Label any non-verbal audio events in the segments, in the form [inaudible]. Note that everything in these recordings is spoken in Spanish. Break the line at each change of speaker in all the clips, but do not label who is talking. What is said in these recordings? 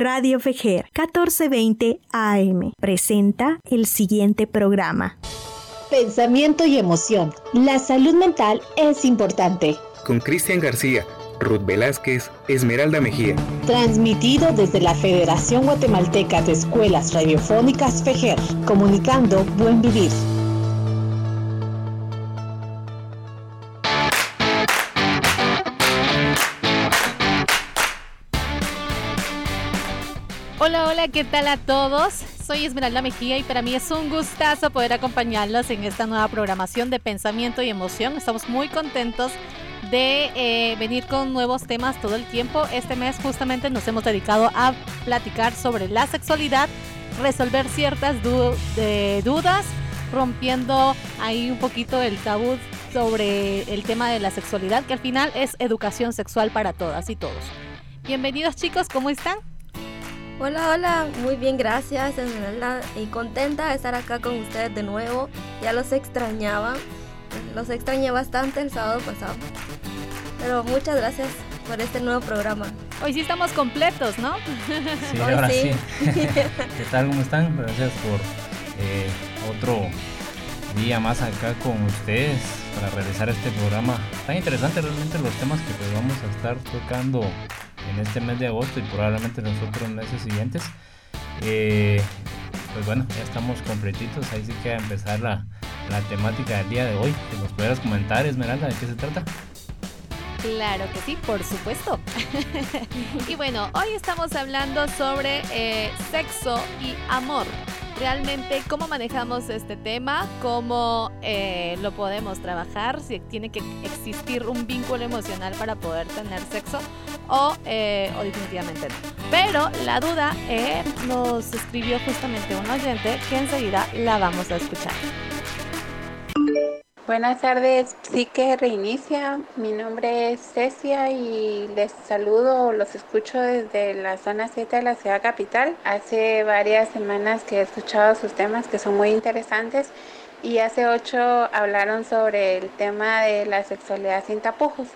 Radio Fejer 1420 AM presenta el siguiente programa.
Pensamiento y emoción. La salud mental es importante.
Con Cristian García, Ruth Velázquez, Esmeralda Mejía.
Transmitido desde la Federación Guatemalteca de Escuelas Radiofónicas Fejer, comunicando buen vivir.
Hola, hola, ¿qué tal a todos? Soy Esmeralda Mejía y para mí es un gustazo poder acompañarlos en esta nueva programación de pensamiento y emoción. Estamos muy contentos de eh, venir con nuevos temas todo el tiempo. Este mes justamente nos hemos dedicado a platicar sobre la sexualidad, resolver ciertas dudas, rompiendo ahí un poquito el tabú sobre el tema de la sexualidad, que al final es educación sexual para todas y todos. Bienvenidos chicos, ¿cómo están?
Hola, hola, muy bien, gracias Esmeralda y contenta de estar acá con ustedes de nuevo. Ya los extrañaba, los extrañé bastante el sábado pasado. Pero muchas gracias por este nuevo programa.
Hoy sí estamos completos, ¿no?
Sí, ahora sí. [laughs] ¿Qué tal? ¿Cómo están? Gracias por eh, otro día más acá con ustedes para realizar este programa tan interesante realmente los temas que pues vamos a estar tocando en este mes de agosto y probablemente en los otros meses siguientes. Eh, pues bueno, ya estamos completitos, ahí sí que a empezar la, la temática del día de hoy. Que nos pudieras comentar, Esmeralda, de qué se trata.
Claro que sí, por supuesto. [laughs] y bueno, hoy estamos hablando sobre eh, sexo y amor. Realmente cómo manejamos este tema, cómo eh, lo podemos trabajar, si tiene que existir un vínculo emocional para poder tener sexo o, eh, o definitivamente no. Pero la duda nos escribió justamente un oyente que enseguida la vamos a escuchar.
Buenas tardes, sí que reinicia. Mi nombre es Cecia y les saludo, los escucho desde la zona 7 de la ciudad capital. Hace varias semanas que he escuchado sus temas que son muy interesantes y hace ocho hablaron sobre el tema de la sexualidad sin tapujos.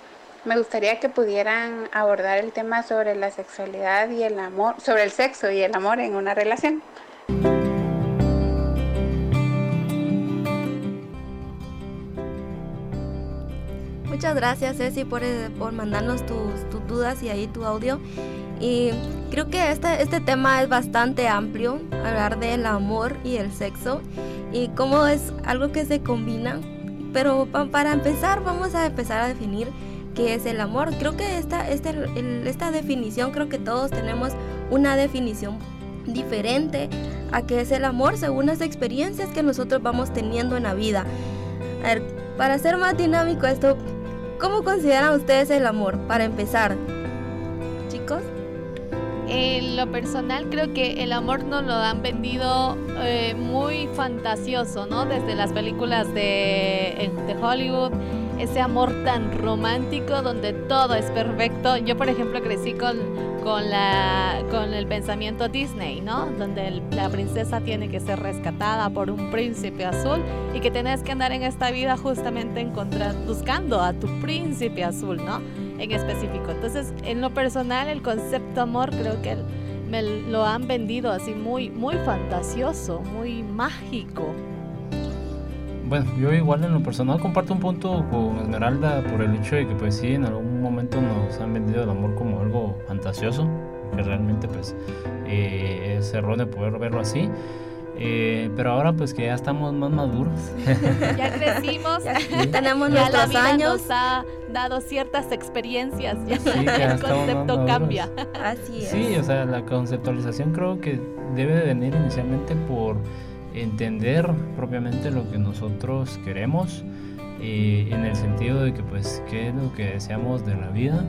Me gustaría que pudieran abordar el tema sobre la sexualidad y el amor, sobre el sexo y el amor en una relación.
Muchas gracias Ceci por, eh, por mandarnos tus, dudas y ahí tu audio. Y creo que este, este tema es bastante amplio, hablar del amor y el sexo y cómo es algo que se combina. Pero para empezar vamos a empezar a definir qué es el amor. Creo que esta, este, esta definición, creo que todos tenemos una definición diferente a qué es el amor según las experiencias que nosotros vamos teniendo en la vida. A ver, para ser más dinámico esto, ¿Cómo consideran ustedes el amor? Para empezar, chicos.
En lo personal creo que el amor nos lo han vendido eh, muy fantasioso, ¿no? Desde las películas de, de Hollywood, ese amor tan romántico donde todo es perfecto. Yo, por ejemplo, crecí con, con, la, con el pensamiento Disney, ¿no? Donde la princesa tiene que ser rescatada por un príncipe azul y que tenés que andar en esta vida justamente encontrar, buscando a tu príncipe azul, ¿no? En específico. Entonces, en lo personal, el concepto amor creo que me lo han vendido así muy, muy fantasioso, muy mágico
bueno, yo igual en lo personal comparto un punto con Esmeralda por el hecho de que pues sí, en algún momento nos han vendido el amor como algo fantasioso, que realmente pues eh, es erróneo poder verlo así. Eh, pero ahora pues que ya estamos más maduros. [laughs]
Ya crecimos,
ya, tenemos nuestros años.
Nos ha dado ciertas experiencias, ya [laughs] el concepto cambia.
Así es.
Sí, o sea, la conceptualización creo que debe de venir inicialmente por entender propiamente lo que nosotros queremos eh, en el sentido de que pues qué es lo que deseamos de la vida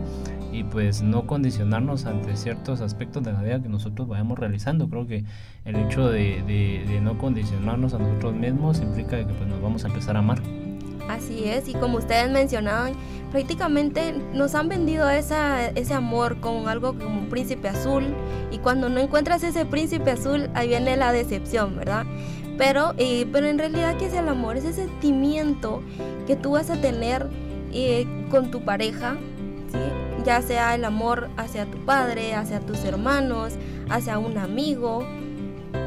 y pues no condicionarnos ante ciertos aspectos de la vida que nosotros vayamos realizando. Creo que el hecho de, de, no condicionarnos a nosotros mismos implica que pues nos vamos a empezar a amar.
Así es, y como ustedes mencionaban, prácticamente nos han vendido ese amor con algo como un príncipe azul, y cuando no encuentras ese príncipe azul, ahí viene la decepción, ¿verdad? Pero, eh, pero en realidad, ¿qué es el amor? Es ese sentimiento que tú vas a tener eh, con tu pareja, ya sea el amor hacia tu padre, hacia tus hermanos, hacia un amigo.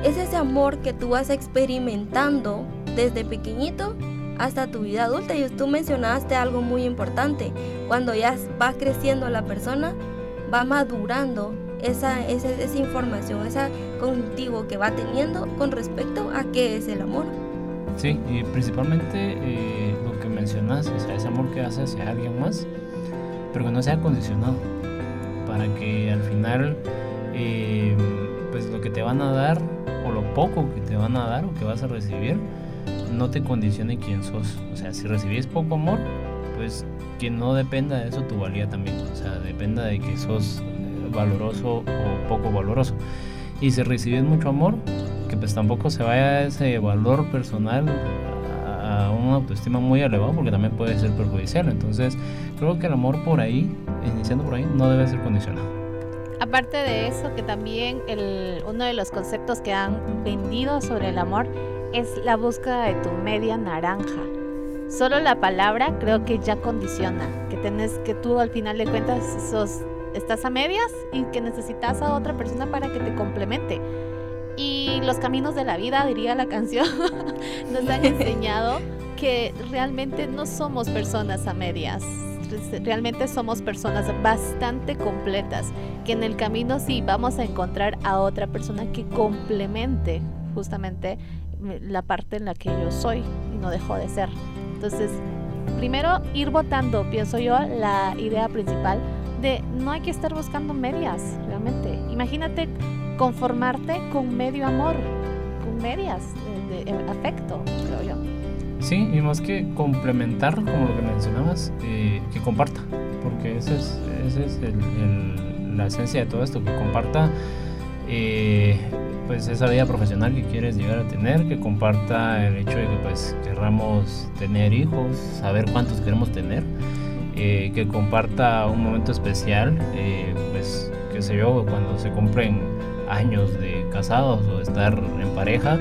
Es ese amor que tú vas experimentando desde pequeñito hasta tu vida adulta. Y tú mencionaste algo muy importante. Cuando ya va creciendo la persona, va madurando esa, esa, esa información, ese cognitivo que va teniendo con respecto a qué es el amor.
Sí, y principalmente eh, lo que mencionas, o sea, ese amor que hace hacia alguien más, pero que no sea condicionado, para que al final, eh, pues lo que te van a dar, o lo poco que te van a dar, o que vas a recibir, no te condicione quién sos. O sea, si recibís poco amor, pues que no dependa de eso tu valía también. O sea, dependa de que sos eh, valoroso o poco valoroso. Y si recibís mucho amor, que pues tampoco se vaya ese valor personal a una autoestima muy elevado porque también puede ser perjudicial. Entonces, creo que el amor por ahí, iniciando por ahí, no debe ser condicionado.
Aparte de eso, que también el, uno de los conceptos que han vendido sobre el amor es la búsqueda de tu media naranja. Solo la palabra creo que ya condiciona, que tenés que tú al final de cuentas sos, estás a medias y que necesitas a otra persona para que te complemente. Y los caminos de la vida, diría la canción, [laughs] nos han enseñado que realmente no somos personas a medias. Realmente somos personas bastante completas, que en el camino sí vamos a encontrar a otra persona que complemente justamente la parte en la que yo soy y no dejo de ser. Entonces, primero ir votando, pienso yo, la idea principal de no hay que estar buscando medias, realmente. Imagínate conformarte con medio amor, con medias de, afecto, creo yo.
Sí, y más que complementar, como lo que mencionabas, eh, que comparta, porque esa es, ese es la esencia de todo esto, que comparta eh, pues esa vida profesional que quieres llegar a tener, que comparta el hecho de que pues querramos tener hijos, saber cuántos queremos tener, eh, que comparta un momento especial, pues qué sé yo, cuando se compren años de casados o de estar en pareja,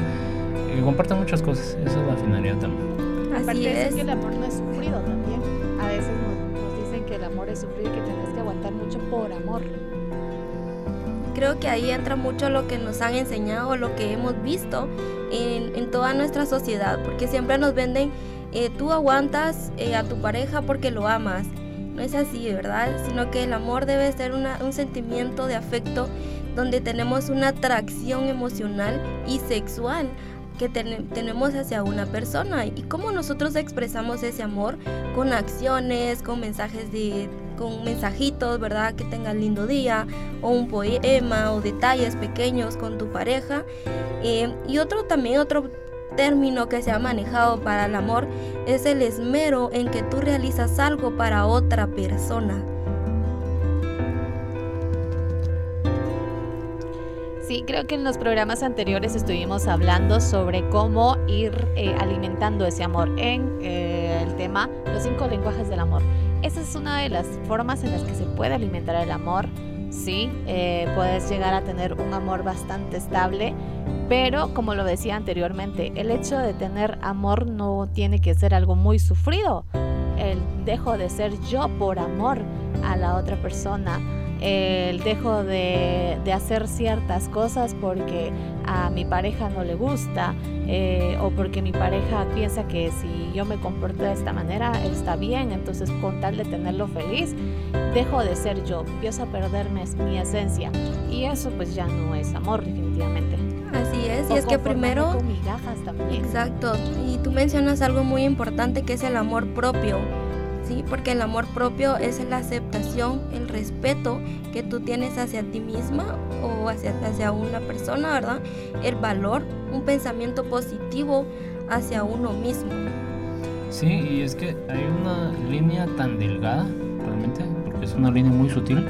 que compartan muchas cosas. Esa es la finalidad también.
Así es. que el amor no es sufrido también. A veces nos, dicen que el amor es sufrido y que tienes que aguantar mucho por amor.
Creo que ahí entra mucho lo que nos han enseñado, lo que hemos visto en, en toda nuestra sociedad, porque siempre nos venden, eh, tú aguantas eh, a tu pareja porque lo amas. No es así, ¿verdad? Sino que el amor debe ser una, un sentimiento de afecto donde tenemos una atracción emocional y sexual que tenemos hacia una persona y cómo nosotros expresamos ese amor con acciones, con mensajes de con mensajitos, ¿verdad? Que tenga lindo día o un poema o detalles pequeños con tu pareja. Eh, y otro también, otro término que se ha manejado para el amor es el esmero en que tú realizas algo para otra persona.
Sí, creo que en los programas anteriores estuvimos hablando sobre cómo ir eh, alimentando ese amor en eh, el tema los cinco lenguajes del amor. Esa es una de las formas en las que se puede alimentar el amor. Sí, eh, puedes llegar a tener un amor bastante estable, pero como lo decía anteriormente, el hecho de tener amor no tiene que ser algo muy sufrido. El dejo de ser yo por amor a la otra persona el dejo de, hacer ciertas cosas porque a mi pareja no le gusta eh, o porque mi pareja piensa que si yo me comporto de esta manera está bien, entonces con tal de tenerlo feliz, dejo de ser yo, empiezo a perderme mi esencia y eso pues ya no es amor definitivamente.
Así es, y es que primero...
Con migajas también.
Exacto, y tú mencionas algo muy importante que es el amor propio ¿sí? Porque el amor propio es la aceptación, el respeto que tú tienes hacia ti misma o hacia, hacia una persona, ¿verdad? El valor, un pensamiento positivo hacia uno mismo.
Sí, y es que hay una línea tan delgada, realmente, porque es una línea muy sutil,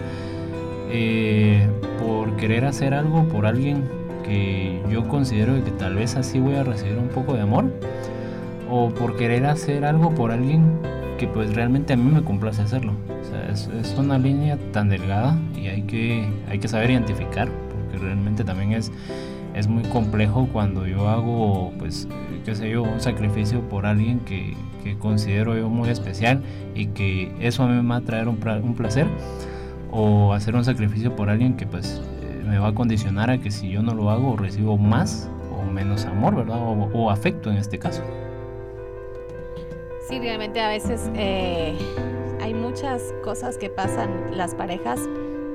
eh, por querer hacer algo por alguien que yo considero que tal vez así voy a recibir un poco de amor, o por querer hacer algo por alguien que pues realmente a mí me complace hacerlo. O sea, es, es, una línea tan delgada y hay que, hay que saber identificar, porque realmente también es, es muy complejo cuando yo hago, pues, qué sé yo, un sacrificio por alguien que, que considero yo muy especial y que eso a mí me va a traer un, un placer, o hacer un sacrificio por alguien que pues me va a condicionar a que si yo no lo hago recibo más o menos amor, ¿verdad? O, afecto en este caso.
Sí, realmente a veces eh, hay muchas cosas que pasan las parejas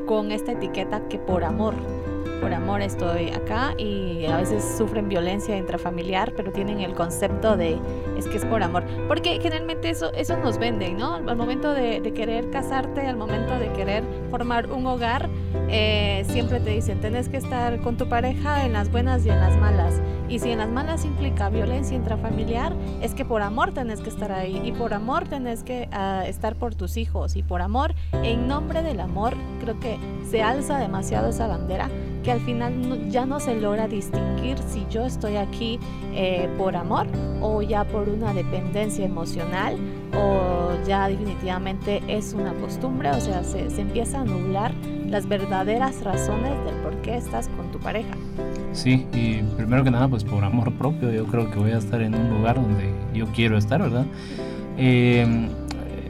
con esta etiqueta que por amor por amor estoy acá y a veces sufren violencia intrafamiliar, pero tienen el concepto de es que es por amor. Porque generalmente eso, eso nos venden, ¿no? Al momento de, querer casarte, al momento de querer formar un hogar, eh, siempre te dicen, tenés que estar con tu pareja en las buenas y en las malas. Y si en las malas implica violencia intrafamiliar, es que por amor tenés que estar ahí. Y por amor tenés que ah, estar por tus hijos. Y por amor, en nombre del amor, creo que se alza demasiado esa bandera que al final ya no se logra distinguir si yo estoy aquí eh, por amor o ya por una dependencia emocional o ya definitivamente es una costumbre, o sea, se, se empieza a nublar las verdaderas razones del por qué estás con tu pareja.
Sí, y primero que nada, pues por amor propio, yo creo que voy a estar en un lugar donde yo quiero estar, ¿verdad? Eh,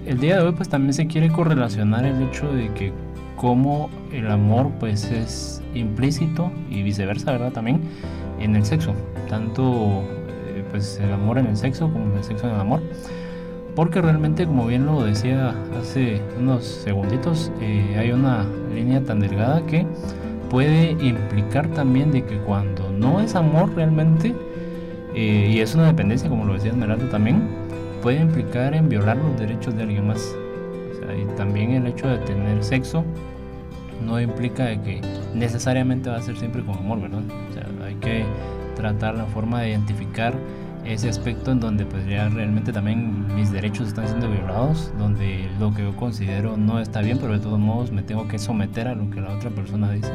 el día de hoy pues también se quiere correlacionar el hecho de que como el amor pues es implícito y viceversa, ¿verdad? También en el sexo, tanto eh, pues el amor en el sexo como el sexo en el amor. Porque realmente, como bien lo decía hace unos segunditos, eh, hay una línea tan delgada que puede implicar también de que cuando no es amor realmente, eh, y es una dependencia, como lo decía Esmeralda también, puede implicar en violar los derechos de alguien más. Y también el hecho de tener sexo no implica de que necesariamente va a ser siempre con amor, ¿verdad? Hay que tratar la forma de identificar ese aspecto en donde pues ya realmente también mis derechos están siendo violados, donde lo que yo considero no está bien, pero de todos modos me tengo que someter a lo que la otra persona dice.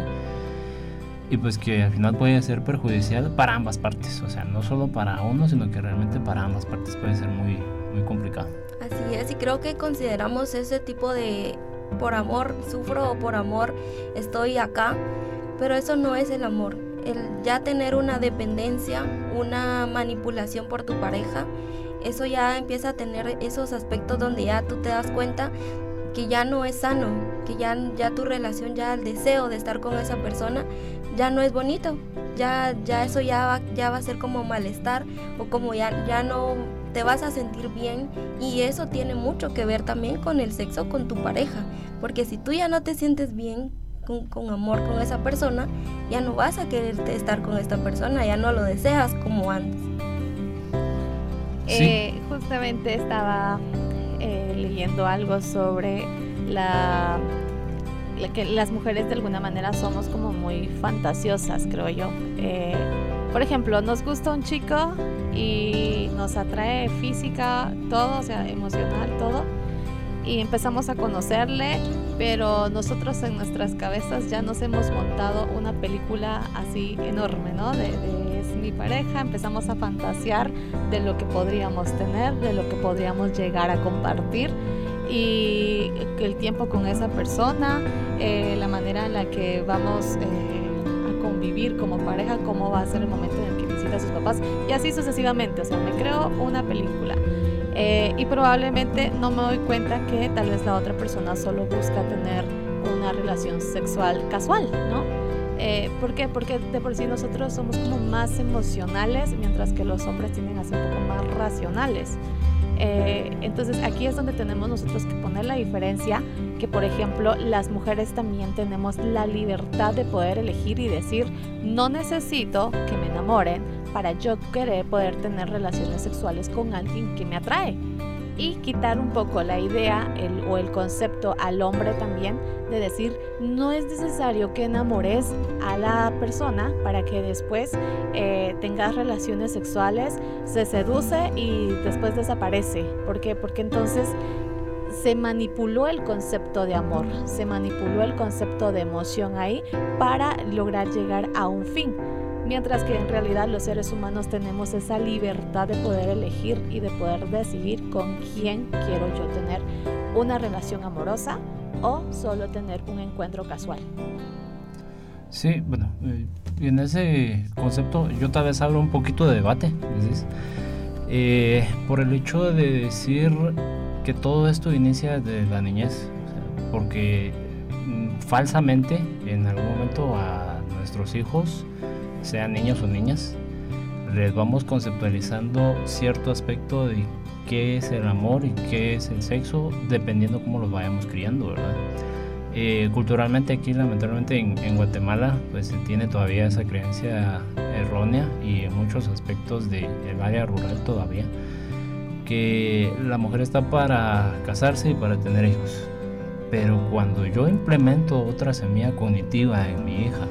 Y pues que al final puede ser perjudicial para ambas partes, o sea, no solo para uno, sino que realmente para ambas partes puede ser muy, muy complicado.
Así es, y creo que consideramos ese tipo de por amor sufro o por amor estoy acá, pero eso no es el amor. El ya tener una dependencia, una manipulación por tu pareja, eso ya empieza a tener esos aspectos donde ya tú te das cuenta que ya no es sano, que ya, ya tu relación, ya el deseo de estar con esa persona ya no es bonito, ya, ya eso ya va, ya va a ser como malestar o como ya, ya no te vas a sentir bien y eso tiene mucho que ver también con el sexo con tu pareja, porque si tú ya no te sientes bien con, amor con esa persona, ya no vas a querer estar con esta persona, ya no lo deseas como antes.
Eh, justamente estaba eh, leyendo algo sobre la, que las mujeres de alguna manera somos como muy fantasiosas, creo yo. Eh, por ejemplo, nos gusta un chico y nos atrae física, todo, o sea, emocional, todo. Y empezamos a conocerle, pero nosotros en nuestras cabezas ya nos hemos montado una película así enorme, ¿no? De, es mi pareja, empezamos a fantasear de lo que podríamos tener, de lo que podríamos llegar a compartir y el tiempo con esa persona, eh, la manera en la que vamos eh, a convivir como pareja, cómo va a ser el momento en el que visita a sus papás y así sucesivamente. O sea, me creo una película. Eh, y probablemente no me doy cuenta que tal vez la otra persona solo busca tener una relación sexual casual, ¿no? Eh, ¿Por qué? Porque de por sí nosotros somos como más emocionales, mientras que los hombres tienden a ser un poco más racionales. Eh, entonces aquí es donde tenemos nosotros que poner la diferencia, que por ejemplo las mujeres también tenemos la libertad de poder elegir y decir, no necesito que me enamoren para yo querer poder tener relaciones sexuales con alguien que me atrae y quitar un poco la idea o el concepto al hombre también de decir no es necesario que enamores a la persona para que después eh, tengas relaciones sexuales, se seduce y después desaparece. ¿Por qué? Porque entonces se manipuló el concepto de amor, se manipuló el concepto de emoción ahí para lograr llegar a un fin mientras que en realidad los seres humanos tenemos esa libertad de poder elegir y de poder decidir con quién quiero yo tener una relación amorosa o solo tener un encuentro casual.
Sí, bueno, eh, en ese concepto yo tal vez abro un poquito de debate, eh, por el hecho de decir que todo esto inicia de la niñez, porque mm, falsamente en algún momento a nuestros hijos, sean niños o niñas, les vamos conceptualizando cierto aspecto de qué es el amor y qué es el sexo, dependiendo cómo los vayamos criando, ¿verdad? Eh, culturalmente aquí, lamentablemente en, Guatemala, pues se tiene todavía esa creencia errónea y en muchos aspectos del área rural todavía, que la mujer está para casarse y para tener hijos. Pero cuando yo implemento otra semilla cognitiva en mi hija,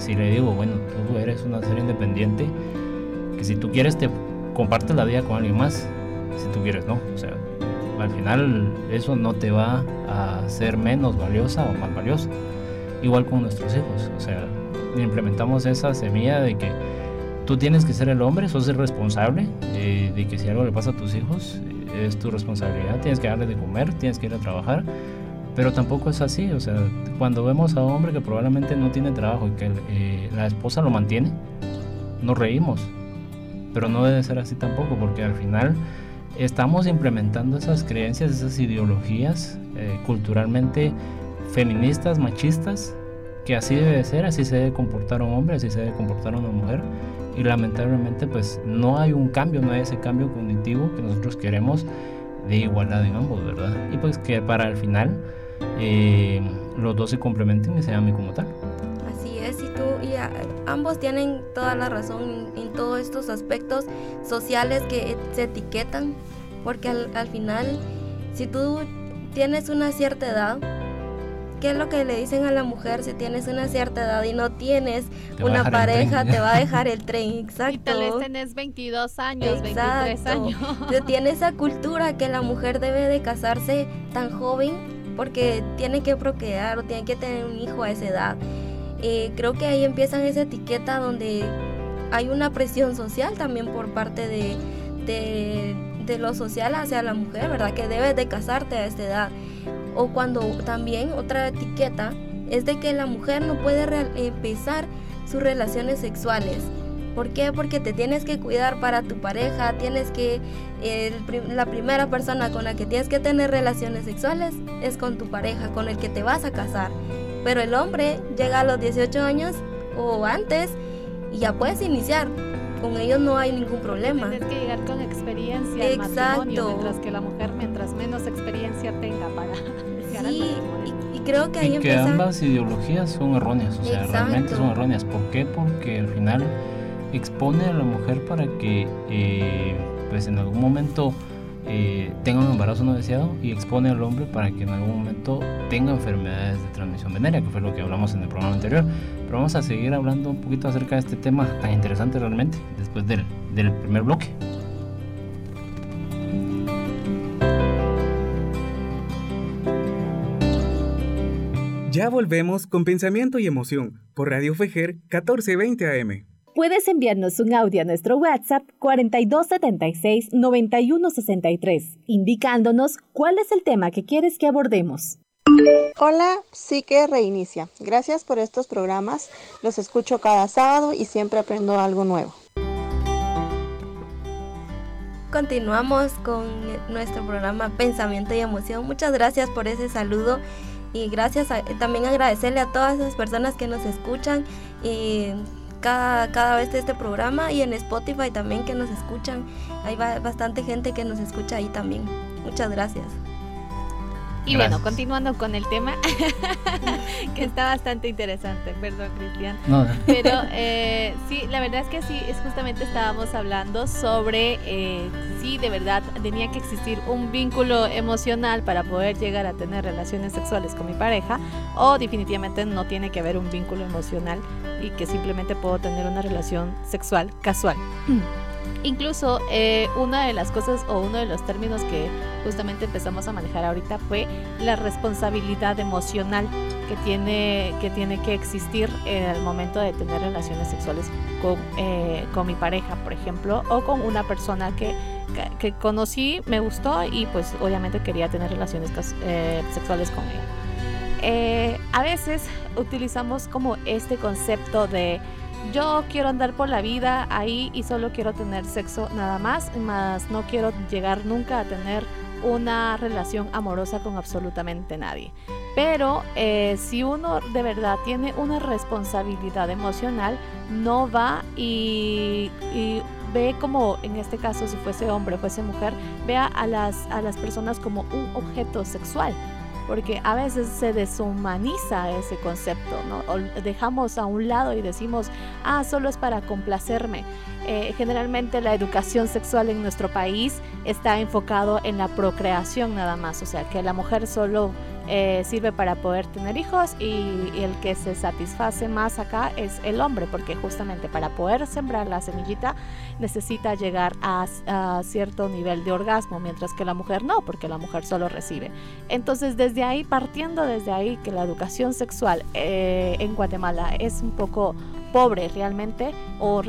si le digo, bueno, tú eres una ser independiente, que si tú quieres te compartes la vida con alguien más, si tú quieres no, o sea, al final eso no te va a hacer menos valiosa o más valiosa. Igual con nuestros hijos, o sea, implementamos esa semilla de que tú tienes que ser el hombre, sos el responsable de que si algo le pasa a tus hijos, eh, es tu responsabilidad, tienes que darle de comer, tienes que ir a trabajar, pero tampoco es así, o sea, cuando vemos a un hombre que probablemente no tiene trabajo y que eh, la esposa lo mantiene, nos reímos, pero no debe ser así tampoco, porque al final estamos implementando esas creencias, esas ideologías eh, culturalmente feministas, machistas, que así debe ser, así se debe comportar un hombre, así se debe comportar una mujer. Y lamentablemente pues no hay un cambio, no hay ese cambio cognitivo que nosotros queremos de igualdad en ambos, ¿verdad? Y pues que para el final eh, los dos se complementen y sean como tal.
Así es, y tú y ambos tienen toda la razón en todos estos aspectos sociales que se etiquetan, porque al, al final, si tú tienes una cierta edad, ¿Qué es lo que le dicen a la mujer si tienes una cierta edad y no tienes una pareja? Te va a dejar [laughs] el tren, exacto. Y
tal vez tenés 22 años, 23 años.
Tiene esa cultura que la mujer debe de casarse tan joven porque tiene que procrear o tiene que tener un hijo a esa edad. Eh, creo que ahí empiezan esa etiqueta donde hay una presión social también por parte de, de, lo social hacia la mujer, ¿verdad? Que debes de casarte a esta edad. O cuando también otra etiqueta es de que la mujer no puede empezar sus relaciones sexuales. ¿Por qué? Porque te tienes que cuidar para tu pareja, tienes que, la primera persona con la que tienes que tener relaciones sexuales es con tu pareja, con el que te vas a casar. Pero el hombre llega a los 18 años o antes y ya puedes iniciar. Con ellos no hay ningún problema.
Tienes que llegar con experiencia al matrimonio, mientras que la mujer, mientras menos experiencia tenga para [laughs]
sí, y, creo que ahí
y que ambas ideologías son erróneas, o sea, realmente son erróneas. ¿Por qué? Porque al final expone a la mujer para que, eh, pues en algún momento eh, tenga un embarazo no deseado y expone al hombre para que en algún momento tenga enfermedades de transmisión venérea, que fue lo que hablamos en el programa anterior. Pero vamos a seguir hablando un poquito acerca de este tema tan interesante realmente después del, del primer bloque.
Ya volvemos con Pensamiento y Emoción por Radio Fejer 1420 AM.
Puedes enviarnos un audio a nuestro WhatsApp 4276-9163, indicándonos cuál es el tema que quieres que abordemos.
Hola, Psique Reinicia. Gracias por estos programas. Los escucho cada sábado y siempre aprendo algo nuevo.
Continuamos con nuestro programa Pensamiento y Emoción. Muchas gracias por ese saludo y gracias también agradecerle a todas esas personas que nos escuchan y cada, cada vez de este programa y en Spotify también que nos escuchan. Hay bastante gente que nos escucha ahí también. Muchas gracias.
Y bueno, continuando con el tema, [laughs] que está bastante interesante, perdón Cristian. Pero [laughs] eh, sí, la verdad es que sí, es justamente estábamos hablando sobre eh, si de verdad tenía que existir un vínculo emocional para poder llegar a tener relaciones sexuales con mi pareja o definitivamente no tiene que haber un vínculo emocional y que simplemente puedo tener una relación sexual casual. Incluso eh, una de las cosas o uno de los términos que justamente empezamos a manejar ahorita fue la responsabilidad emocional que tiene que, tiene que existir en el momento de tener relaciones sexuales con, eh, mi pareja, por ejemplo, o con una persona que, que, conocí, me gustó y pues obviamente quería tener relaciones eh, sexuales con ella. a veces utilizamos como este concepto de yo quiero andar por la vida ahí y solo quiero tener sexo nada más, más no quiero llegar nunca a tener una relación amorosa con absolutamente nadie. Pero eh, si uno de verdad tiene una responsabilidad emocional, no va y, ve como, en este caso, si fuese hombre, fuese mujer, vea a las, a las personas como un objeto sexual porque a veces se deshumaniza ese concepto, ¿no? dejamos a un lado y decimos, ah, solo es para complacerme. Eh, generalmente la educación sexual en nuestro país está enfocado en la procreación nada más, o sea, que la mujer solo eh, sirve para poder tener hijos y, el que se satisface más acá es el hombre, porque justamente para poder sembrar la semillita necesita llegar a, cierto nivel de orgasmo, mientras que la mujer no, porque la mujer solo recibe. Entonces desde ahí, partiendo desde ahí, que la educación sexual eh, en Guatemala es un poco pobre realmente o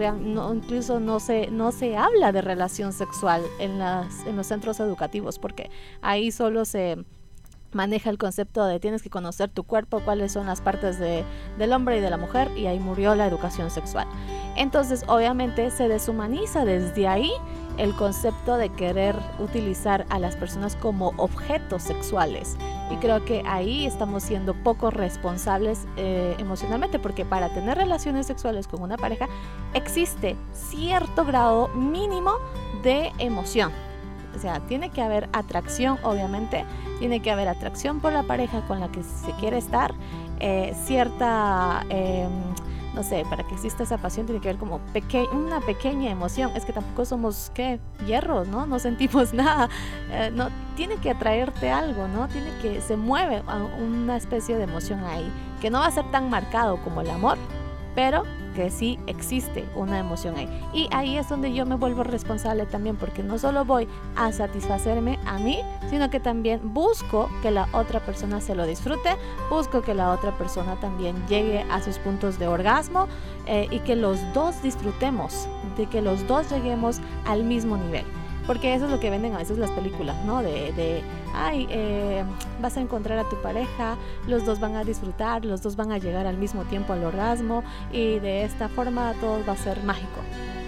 incluso no se, no se habla de relación sexual en, las, en los centros educativos porque ahí solo se maneja el concepto de tienes que conocer tu cuerpo, cuáles son las partes de, del hombre y de la mujer, y ahí murió la educación sexual. Entonces, obviamente, se deshumaniza desde ahí el concepto de querer utilizar a las personas como objetos sexuales. Y creo que ahí estamos siendo poco responsables eh, emocionalmente, porque para tener relaciones sexuales con una pareja existe cierto grado mínimo de emoción o sea, tiene que haber atracción, obviamente, tiene que haber atracción por la pareja con la que se quiere estar, eh, cierta, em, no sé, para que exista esa pasión tiene que haber como una pequeña emoción. Es que tampoco somos, ¿qué? Hierros, ¿no? No sentimos [laughs] nada. Eh, no, tiene que atraerte algo, ¿no? Tiene que, se mueve una especie de emoción ahí, que no va a ser tan marcado como el amor, pero que sí existe una emoción ahí. Y ahí es donde yo me vuelvo responsable también, porque no solo voy a satisfacerme a mí, sino que también busco que la otra persona se lo disfrute, busco que la otra persona también llegue a sus puntos de orgasmo eh, y que los dos disfrutemos, de que los dos lleguemos al mismo nivel. Porque eso es lo que venden a veces las películas, ¿no? De, de ay, eh, vas a encontrar a tu pareja, los dos van a disfrutar, los dos van a llegar al mismo tiempo al orgasmo y de esta forma todo va a ser mágico.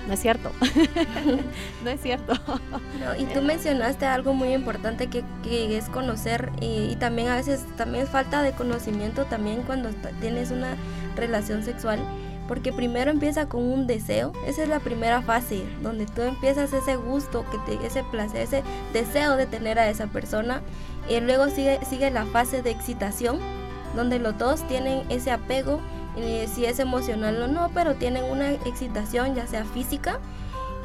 No es cierto. [laughs] no es cierto.
y tú mencionaste algo muy importante que, que es conocer y, y, también a veces también falta de conocimiento también cuando tienes una relación sexual porque primero empieza con un deseo, esa es la primera fase, donde tú empiezas ese gusto, que te, ese placer, ese deseo de tener a esa persona, y luego sigue, sigue la fase de excitación, donde los dos tienen ese apego, y si es emocional o no, pero tienen una excitación ya sea física,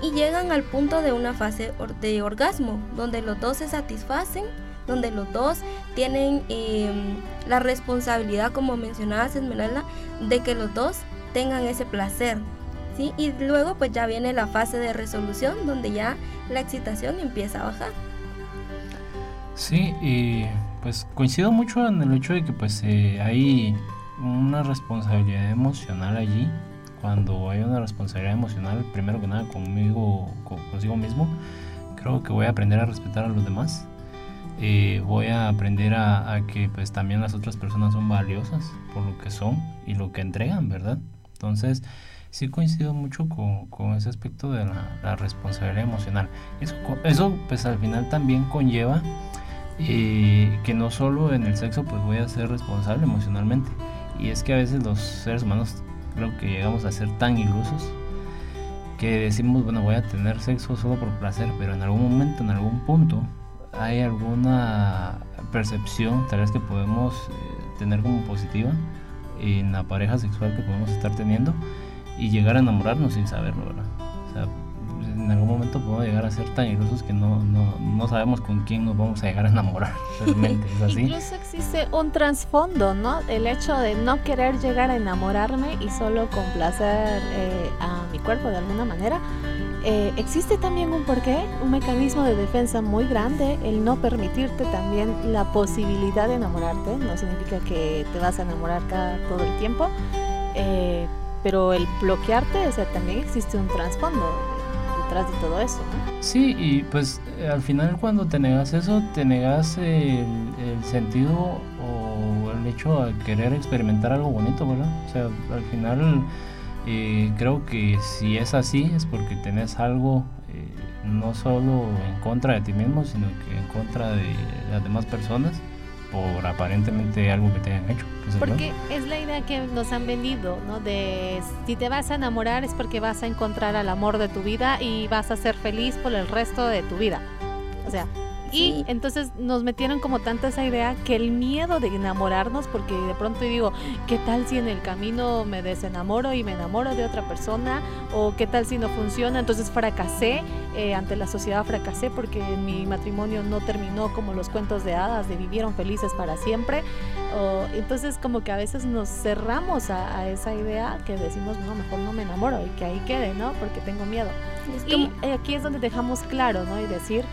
y llegan al punto de una fase de orgasmo, donde los dos se satisfacen, donde los dos tienen em, la responsabilidad, como mencionabas Esmeralda, de que los dos tengan ese placer. ¿sí? Y luego pues ya viene la fase de resolución donde ya la excitación empieza a bajar.
Sí, y pues coincido mucho en el hecho de que pues eh, hay una responsabilidad emocional allí. Cuando hay una responsabilidad emocional, primero que nada conmigo, consigo mismo, creo que voy a aprender a respetar a los demás. Eh, voy a aprender a, a, que pues también las otras personas son valiosas por lo que son y lo que entregan, ¿verdad? Entonces, sí coincido mucho con, ese aspecto de la, responsabilidad emocional. Eso, eso, pues al final también conlleva eh, que no solo en el sexo pues voy a ser responsable emocionalmente. Y es que a veces los seres humanos creo que llegamos a ser tan ilusos que decimos, bueno, voy a tener sexo solo por placer, pero en algún momento, en algún punto, hay alguna percepción tal vez que podemos eh, tener como positiva en la pareja sexual que podemos estar teniendo y llegar a enamorarnos sin saberlo, ¿verdad? O sea, en algún momento podemos llegar a ser tan ilusos que no, no, no sabemos con quién nos vamos a llegar a enamorar [laughs] realmente, ¿es así?
Incluso existe un trasfondo, ¿no? El hecho de no querer llegar a enamorarme y solo complacer eh, a mi cuerpo de alguna manera eh, existe también un porqué, un mecanismo de defensa muy grande, el no permitirte también la posibilidad de enamorarte, no significa que te vas a enamorar todo el tiempo, eh, pero el bloquearte, o sea, también existe un trasfondo detrás de todo eso, ¿no?
Sí, y pues eh, al final cuando te negas eso, te negas el, el sentido o el hecho de querer experimentar algo bonito, ¿verdad? O sea, al final eh, creo que si es así es porque tenés algo eh, no solo en contra de ti mismo, sino que en contra de las demás personas por aparentemente algo que te hayan hecho.
Porque es la idea que nos han vendido, ¿no? De si te vas a enamorar es porque vas a encontrar al amor de tu vida y vas a ser feliz por el resto de tu vida. O sea, y entonces nos metieron como tanta esa idea que el miedo de enamorarnos, porque de pronto digo, ¿qué tal si en el camino me desenamoro y me enamoro de otra persona? ¿O qué tal si no funciona? Entonces fracasé, eh, ante la sociedad fracasé porque mi matrimonio no terminó como los cuentos de hadas, de vivieron felices para siempre. O, entonces como que a veces nos cerramos a, esa idea que decimos, no, mejor no me enamoro y que ahí quede, ¿no? Porque tengo miedo. y aquí es donde dejamos claro, ¿no? Y decir,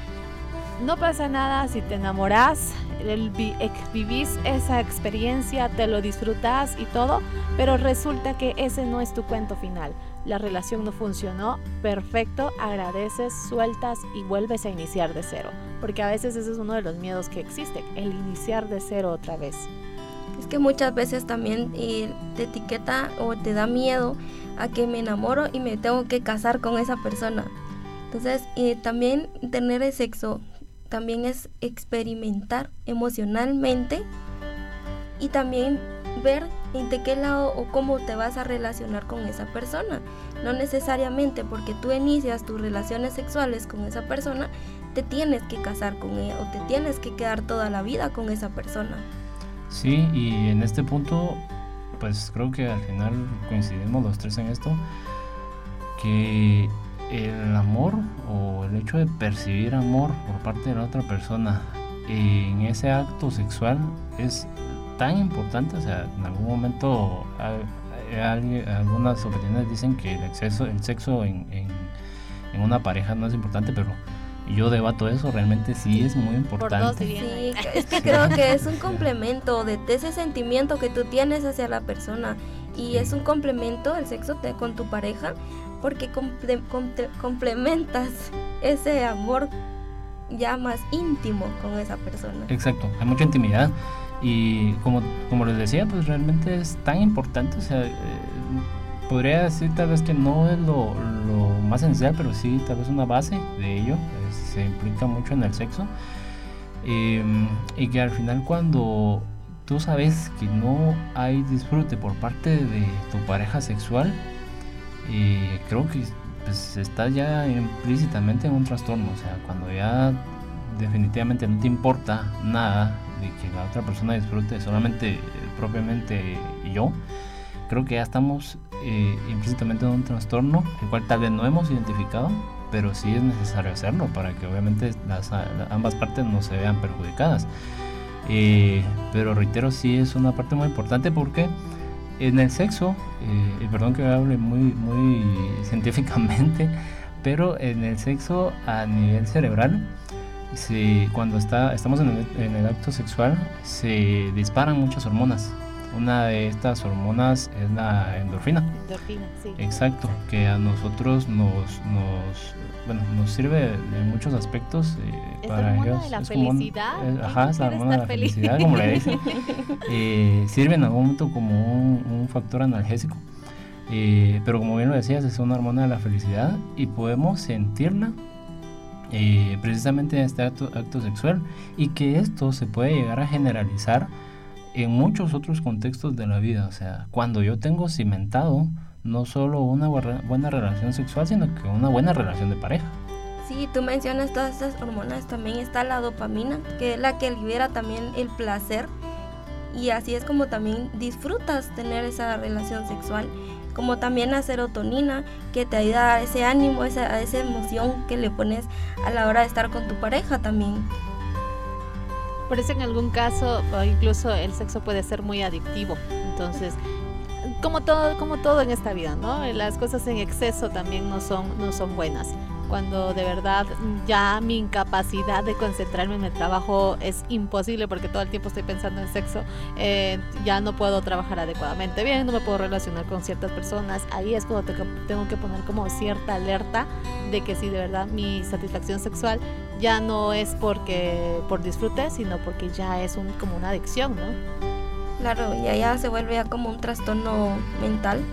no pasa nada si te enamoras, vivís esa experiencia, te lo disfrutas y todo, pero resulta que ese no es tu cuento final. La relación no funcionó, perfecto, agradeces, sueltas y vuelves a iniciar de cero. Porque a veces ese es uno de los miedos que existe, el iniciar de cero otra vez.
Es que muchas veces también eh, te etiqueta o te da miedo a que me enamoro y me tengo que casar con esa persona. Entonces, eh, también tener el sexo también es experimentar emocionalmente y también ver de qué lado o cómo te vas a relacionar con esa persona. No necesariamente porque tú inicias tus relaciones sexuales con esa persona, te tienes que casar con ella o te tienes que quedar toda la vida con esa persona.
Sí, y en este punto, pues creo que al final coincidimos los tres en esto, que el amor o el hecho de percibir amor por parte de la otra persona en ese acto sexual es tan importante, o sea, en algún momento algunas opiniones dicen que el, exceso, el sexo en, en, una pareja no es importante, pero yo debato eso, realmente sí es muy importante.
Sí, [laughs] es que creo que es un complemento de, ese sentimiento que tú tienes hacia la persona y es un complemento el sexo con tu pareja porque complementas ese amor ya más íntimo con esa persona.
Exacto, hay mucha intimidad y como, como les decía, pues realmente es tan importante, o sea, eh, podría decir tal vez que no es lo, lo, más esencial, pero sí tal vez una base de ello, se implica mucho en el sexo em, y que al final cuando tú sabes que no hay disfrute por parte de tu pareja sexual, y creo que pues, está ya implícitamente en un trastorno, o sea, cuando ya definitivamente no te importa nada de que la otra persona disfrute, solamente eh, propiamente yo, creo que ya estamos eh, implícitamente en un trastorno, el cual tal vez no hemos identificado, pero sí es necesario hacerlo para que obviamente las, ambas partes no se vean perjudicadas. Eh, pero reitero, sí es una parte muy importante porque en el sexo, eh, perdón que hable muy, muy [laughs] científicamente, pero en el sexo a nivel cerebral, cuando está, estamos en el, en el acto sexual, se disparan muchas hormonas. Una de estas hormonas es la endorfina.
Endorfina, sí.
Exacto, que a nosotros nos, nos, bueno, nos sirve de muchos aspectos.
Eh, para la ellos. de la felicidad.
ajá, es la hormona de la felicidad, como le dicen. [laughs] eh, sirve en algún momento como un, factor analgésico. Eh, pero como bien lo decías, es una hormona de la felicidad y podemos sentirla eh, precisamente en este acto, acto sexual y que esto se puede llegar a generalizar en muchos otros contextos de la vida. O sea, cuando yo tengo cimentado no solo una buena relación sexual, sino que una buena relación de pareja.
Sí, tú mencionas todas estas hormonas, también está la dopamina, que es la que libera también el placer. Y así es como también disfrutas tener esa relación sexual. Como también la serotonina, que te ayuda a ese ánimo, a esa, a esa emoción que le pones a la hora de estar con tu pareja también.
Por eso en algún caso, incluso el sexo puede ser muy adictivo. Entonces, como todo, como todo en esta vida, ¿no? Las cosas en exceso también no son, no son buenas. Cuando de verdad ya mi incapacidad de concentrarme en el trabajo es imposible porque todo el tiempo estoy pensando en sexo, eh, ya no puedo trabajar adecuadamente bien, no me puedo relacionar con ciertas personas. Ahí es cuando tengo que poner como cierta alerta de que si de verdad mi satisfacción sexual ya no es porque por disfrute, sino porque ya es un, como una adicción, ¿no?
Claro, y allá se vuelve ya como un trastorno mental.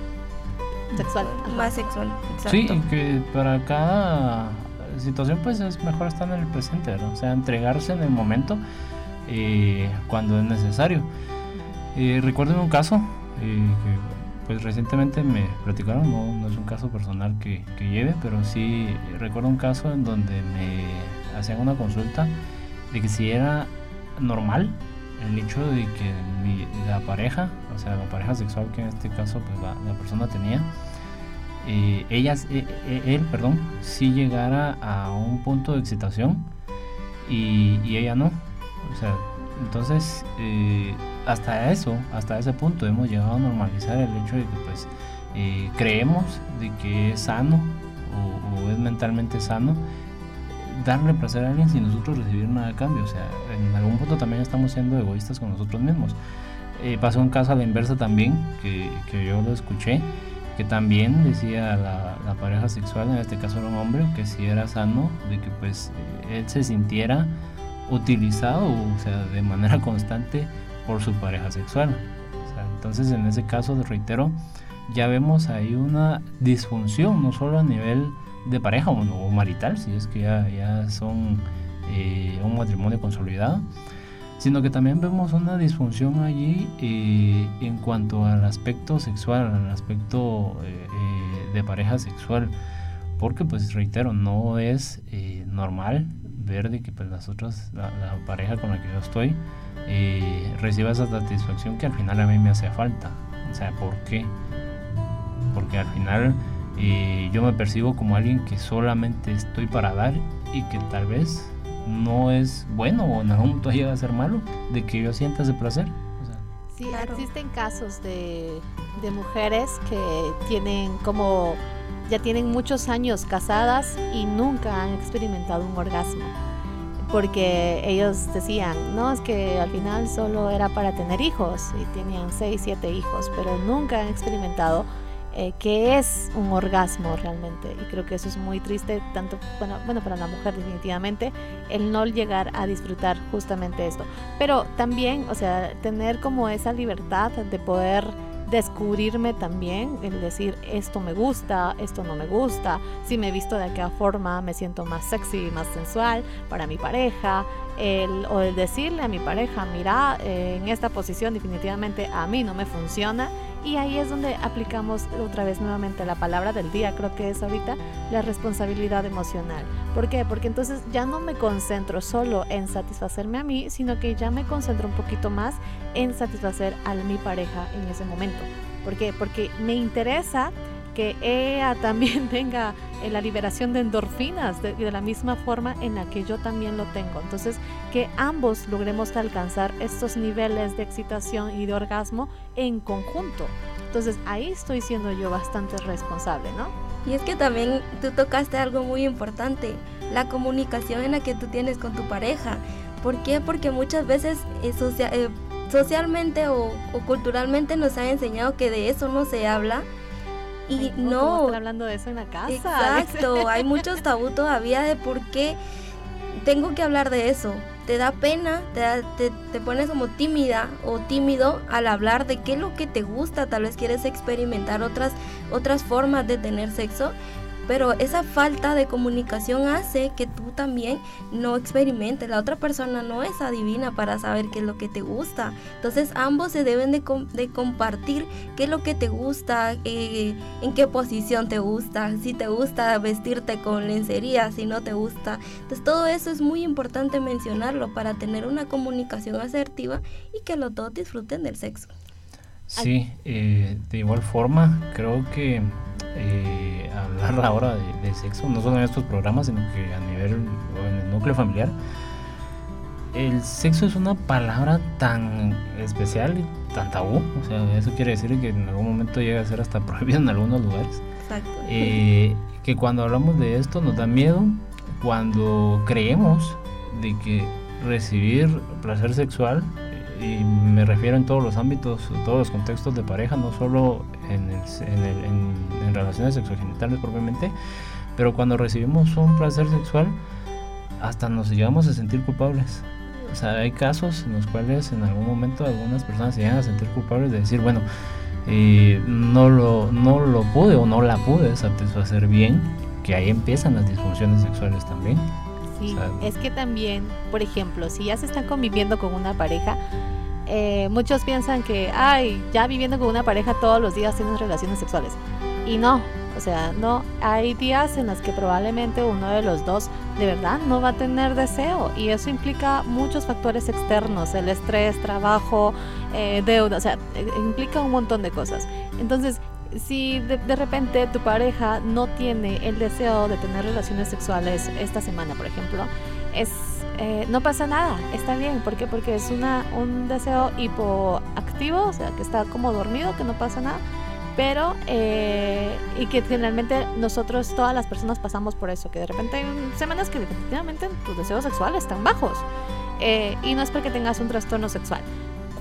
Sexual.
Más sexual, exacto.
Sí, que para cada situación pues es mejor estar en el presente, ¿no? O sea, entregarse en el momento eh, cuando es necesario. Eh, recuerdo un caso que pues recientemente me platicaron, no, no es un caso personal que, que, lleve, pero sí recuerdo un caso en donde me hacían una consulta de que si era normal el hecho de que la pareja, o sea, la pareja sexual que en este caso pues la, persona tenía, eh, ellas, eh, eh, él, perdón, si llegara a un punto de excitación y, ella no. O sea, entonces hasta eso, hasta ese punto hemos llegado a normalizar el hecho de que pues creemos de que es sano o es mentalmente sano darle placer a alguien sin nosotros recibir nada a cambio. O sea, en algún punto también estamos siendo egoístas con nosotros mismos. Eh, pasó un caso a la inversa también, que, que yo lo escuché, que también decía la, la, pareja sexual, en este caso era un hombre, que si era sano, de que pues eh, él se sintiera utilizado, o sea, de manera [laughs] constante por su pareja sexual. O sea, entonces en ese caso, reitero, ya vemos ahí una disfunción, no solo a nivel de pareja o, marital, si es que ya, ya son eh, un matrimonio consolidado, sino que también vemos una disfunción allí eh, en cuanto al aspecto sexual, al aspecto eh, de pareja sexual, porque pues reitero, no es normal ver de que pues las otras, la, la, pareja con la que yo estoy, reciba esa satisfacción que al final a mí me hace falta. O sea, ¿por qué? Porque al final y yo me percibo como alguien que solamente estoy para dar y que tal vez no es bueno o en algún momento llega a ser malo de que yo sienta ese placer.
sí, existen casos de, de mujeres que tienen como ya tienen muchos años casadas y nunca han experimentado un orgasmo. Porque ellos decían, no, es que al final solo era para tener hijos y tenían 6, 7 hijos, pero nunca han experimentado eh, que es un orgasmo realmente. Y creo que eso es muy triste, tanto bueno, bueno, para la mujer definitivamente, el no llegar a disfrutar justamente esto. Pero también, o sea, tener como esa libertad de poder descubrirme también, el decir esto me gusta, esto no me gusta, si me visto de aquella forma me siento más sexy, más sensual para mi pareja, el, o el decirle a mi pareja, mira, eh, en esta posición definitivamente a mí no me funciona y ahí es donde aplicamos otra vez nuevamente la palabra del día, creo que es ahorita la responsabilidad emocional. ¿Por qué? Porque entonces ya no me concentro solo en satisfacerme a mí, sino que ya me concentro un poquito más en satisfacer a mi pareja en ese momento. ¿Por qué? Porque me interesa que ella también [laughs] tenga eh, la liberación de endorfinas de, de, la misma forma en la que yo también lo tengo. Entonces, que ambos logremos alcanzar estos niveles de excitación y de orgasmo en conjunto. Entonces, ahí estoy siendo yo bastante responsable, ¿no?
Y es que también tú tocaste algo muy importante, la comunicación en la que tú tienes con tu pareja. ¿Por qué? Porque muchas veces eh, eh, socialmente o, o culturalmente nos han enseñado que de eso no se habla y no.
Están hablando de eso en la casa.
Exacto, [laughs] hay muchos tabú todavía de por qué tengo que hablar de eso. Te da pena, te, te, te, pones como tímida o tímido al hablar de qué es lo que te gusta. Tal vez quieres experimentar otras, otras formas de tener sexo pero esa falta de comunicación hace que tú también no experimentes. La otra persona no es adivina para saber qué es lo que te gusta. Entonces ambos se deben de, compartir qué es lo que te gusta, eh, en qué posición te gusta, si te gusta vestirte con lencería, si no te gusta. Entonces todo eso es muy importante mencionarlo para tener una comunicación asertiva y que los dos disfruten del sexo.
Sí, eh, de igual forma, creo que eh, hablar ahora de, sexo, no solo en estos programas, sino que a nivel en el núcleo familiar, el sexo es una palabra tan especial y tan tabú, o sea, eso quiere decir que en algún momento llega a ser hasta [laughs] prohibido en algunos lugares. Exacto. Eh, que cuando hablamos de esto nos da miedo, cuando creemos de que recibir placer sexual y me refiero en todos los ámbitos, en todos los contextos de pareja, no solo en, en, relaciones sexogenitales propiamente, pero cuando recibimos un placer sexual, hasta nos llegamos a sentir culpables. O sea, hay casos en los cuales en algún momento algunas personas se llegan a sentir culpables de decir, bueno, eh, no, lo, no lo pude o no la pude satisfacer bien, que ahí empiezan las disfunciones sexuales también.
Sí, es que también, por ejemplo, si ya se están conviviendo con una pareja, eh, muchos piensan que, ay, ya viviendo con una pareja todos los días tienes relaciones sexuales. Y no, o sea, no, hay días en los que probablemente uno de los dos de verdad no va a tener deseo y eso implica muchos factores externos, el estrés, trabajo, eh, deuda, o sea, eh, implica un montón de cosas. Entonces, si de, repente tu pareja no tiene el deseo de tener relaciones sexuales esta semana, por ejemplo, es eh, no pasa nada, está bien. ¿Por qué? Porque es una, un deseo hipoactivo, o sea, que está como dormido, que no pasa nada. Pero, eh, y que generalmente nosotros, todas las personas pasamos por eso, que de repente hay semanas que definitivamente tus deseos sexuales están bajos. Eh, y no es porque tengas un trastorno sexual.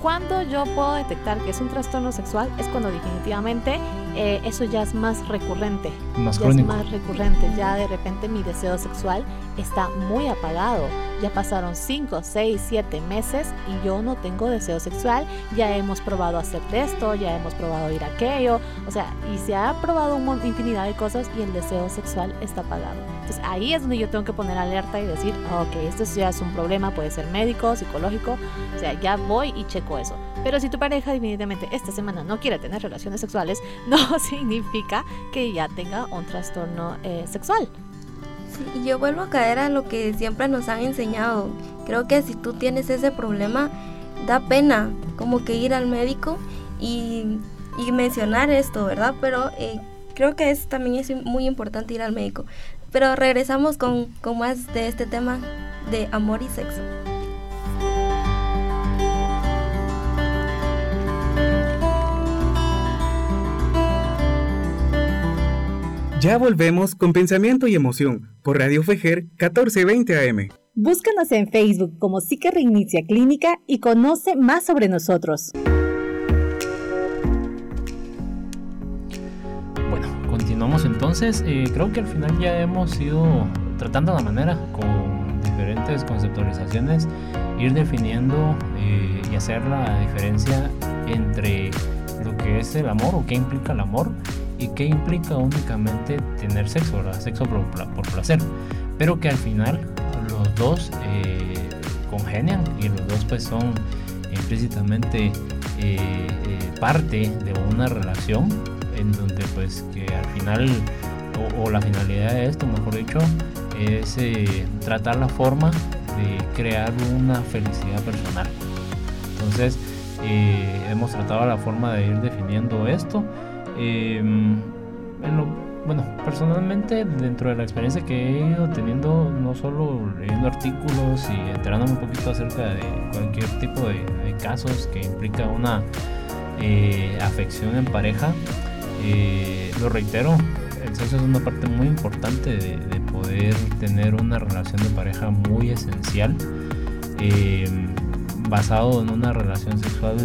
Cuando yo puedo detectar que es un trastorno sexual es cuando definitivamente eh, eso ya es más recurrente.
Más
ya es más recurrente. Ya de repente mi deseo sexual está muy apagado. Ya pasaron 5, 6, 7 meses y yo no tengo deseo sexual. Ya hemos probado hacer esto, ya hemos probado ir a aquello. O sea, y se ha probado una infinidad de cosas y el deseo sexual está apagado. Entonces ahí es donde yo tengo que poner alerta y decir, ok, esto ya es un problema, puede ser médico, psicológico. O sea, ya voy y checo eso. Pero si tu pareja definitivamente esta semana no quiere tener relaciones sexuales, [laughs] no significa que ya tenga un trastorno eh, sexual.
Y yo vuelvo a caer a lo que siempre nos han enseñado. Creo que si tú tienes ese problema, da pena como que ir al médico y, mencionar esto, ¿verdad? Pero eh, creo que es, también es muy importante ir al médico. Pero regresamos con, con más de este tema de amor y sexo.
Ya volvemos con pensamiento y emoción por Radio Fejer 1420 AM.
Búscanos en Facebook como Psique Reinicia Clínica y conoce más sobre nosotros.
Bueno, continuamos entonces. Eh, creo que al final ya hemos ido tratando la manera con diferentes conceptualizaciones, ir definiendo eh, y hacer la diferencia entre lo que es el amor o qué implica el amor y qué implica únicamente tener sexo, ¿verdad? Sexo por, placer, pero que al final los dos eh, congenian y los dos pues son implícitamente eh, eh, parte de una relación en donde pues que al final o, la finalidad de esto mejor dicho es tratar la forma de crear una felicidad personal entonces hemos tratado la forma de ir definiendo esto Em, bueno, personalmente dentro de la experiencia que he ido teniendo, no solo leyendo artículos y enterándome un poquito acerca de cualquier tipo de, casos que implica una eh, afección en pareja, eh, lo reitero, el sexo es una parte muy importante de, poder tener una relación de pareja muy esencial, em, basado en una relación sexual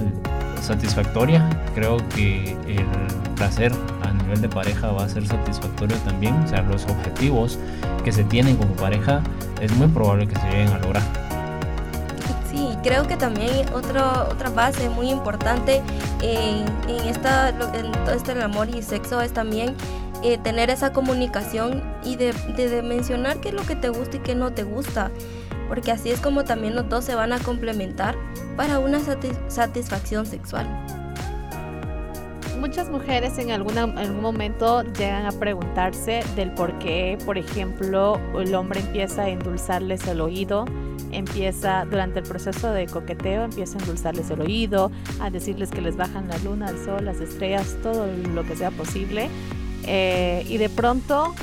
satisfactoria. Creo que el placer a nivel de pareja va a ser satisfactorio también. O sea, los objetivos que se tienen como pareja es muy probable que se lleguen a lograr.
Sí, creo que también otro, otra base muy importante en, esta, en todo este amor y sexo es también eh, tener esa comunicación y de, de, mencionar qué es lo que te gusta y qué no te gusta porque así es como también los dos se van a complementar para una satisfacción sexual.
Muchas mujeres en algún momento llegan a preguntarse del por qué, por ejemplo, el hombre empieza a endulzarles el oído, empieza durante el proceso de coqueteo, empieza a endulzarles el oído, a decirles que les bajan la luna, el sol, las estrellas, todo lo que sea posible. Eh, y de pronto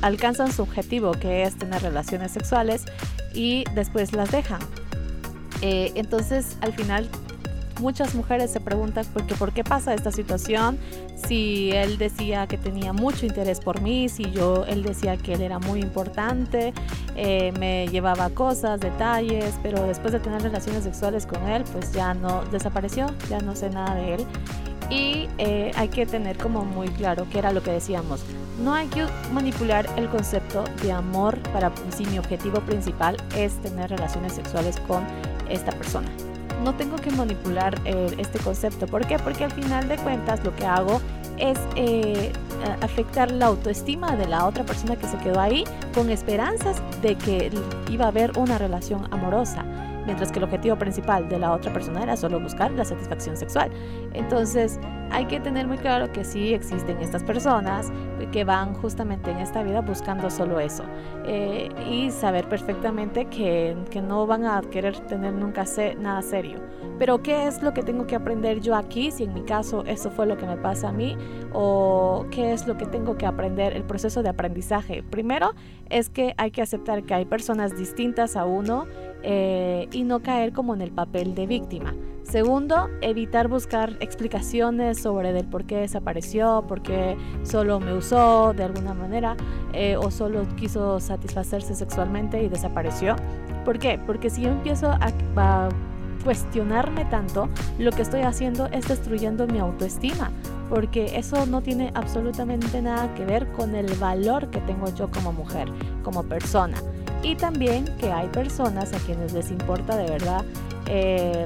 alcanzan su objetivo, que es tener relaciones sexuales, y después las dejan. Eh, entonces, al final, muchas mujeres se preguntan por qué, pasa esta situación, si él decía que tenía mucho interés por mí, si yo, él decía que él era muy importante, eh, me llevaba cosas, detalles, pero después de tener relaciones sexuales con él, pues ya no desapareció, ya no sé nada de él. Y eh, hay que tener como muy claro que era lo que decíamos. No hay que manipular el concepto de amor para si mi objetivo principal es tener relaciones sexuales con esta persona. No tengo que manipular eh, este concepto. ¿Por qué? Porque al final de cuentas lo que hago es eh, afectar la autoestima de la otra persona que se quedó ahí con esperanzas de que iba a haber una relación amorosa mientras que el objetivo principal de la otra persona era solo buscar la satisfacción sexual. Entonces, hay que tener muy claro que sí existen estas personas que van justamente en esta vida buscando solo eso eh, y saber perfectamente que, que, no van a querer tener nunca nada serio. Pero ¿qué es lo que tengo que aprender yo aquí? Si en mi caso eso fue lo que me pasa a mí o qué es lo que tengo que aprender, el proceso de aprendizaje. Primero es que hay que aceptar que hay personas distintas a uno eh, y no caer como en el papel de víctima. Segundo, evitar buscar explicaciones sobre del por qué desapareció, por qué solo me usó de alguna manera eh, o solo quiso satisfacerse sexualmente y desapareció. ¿Por qué? Porque si yo empiezo a, cuestionarme tanto, lo que estoy haciendo es destruyendo mi autoestima, porque eso no tiene absolutamente nada que ver con el valor que tengo yo como mujer, como persona y también que hay personas a quienes les importa de verdad eh,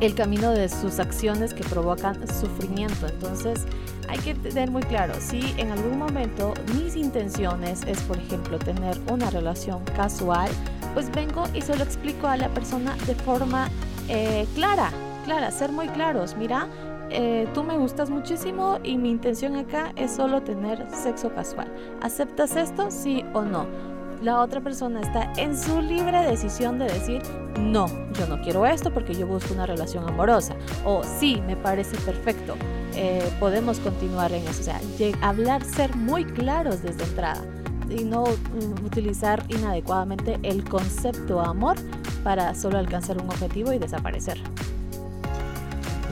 el camino de sus acciones que provocan sufrimiento. Entonces hay que tener muy claro, si en algún momento mis intenciones es, por ejemplo, tener una relación casual, pues vengo y se lo explico a la persona de forma eh, clara, clara, ser muy claros. Mira, eh, tú me gustas muchísimo y mi intención acá es solo tener sexo casual. ¿Aceptas esto? Sí o no la otra persona está en su libre decisión de decir, no, yo no quiero esto porque yo busco una relación amorosa. O sí, me parece perfecto, eh, podemos continuar en eso. O sea, hablar, ser muy claros desde entrada y no mm, utilizar inadecuadamente el concepto amor para solo alcanzar un objetivo y desaparecer.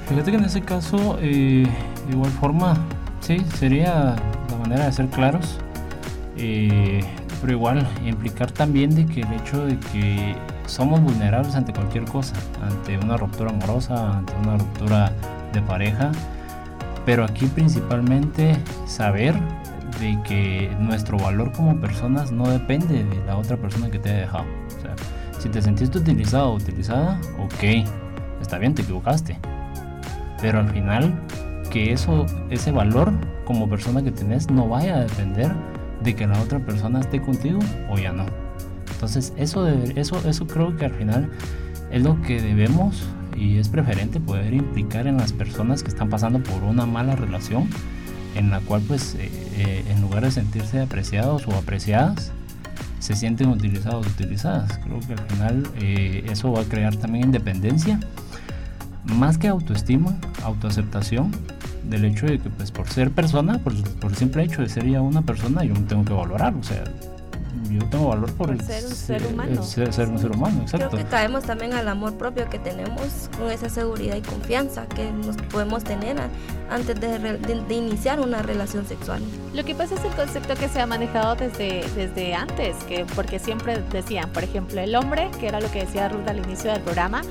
Fíjate que en ese caso, eh, de igual forma, sí, sería la manera de ser claros. Eh, pero igual implicar también de que el hecho de que somos vulnerables ante cualquier cosa, ante una ruptura amorosa, ante una ruptura de pareja, pero aquí principalmente saber de que nuestro valor como personas no depende de la otra persona que te haya dejado. O sea, si te sentiste utilizado o utilizada, ok, está bien, te equivocaste. Pero al final, que eso, ese valor como persona que tenés no vaya a depender de que la otra persona esté contigo o ya no. Entonces eso, eso, eso creo que al final es lo que debemos y es preferente poder implicar en las personas que están pasando por una mala relación en la cual pues eh, eh, en lugar de sentirse apreciados o apreciadas se sienten utilizados o utilizadas. Creo que al final eh, eso va a crear también independencia, más que autoestima, autoaceptación del hecho de que pues por ser persona, por, por el simple hecho de ser ya una persona, yo me tengo que valorar, o sea, yo tengo valor por,
ser un ser, humano.
Ser, un ser humano, exacto.
Creo que caemos también al amor propio que tenemos con esa seguridad y confianza que nos podemos tener antes de, de, iniciar una relación sexual.
Lo que pasa es el concepto que se ha manejado desde, desde antes, que porque siempre decían, por ejemplo, el hombre, que era lo que decía Ruth al inicio del programa,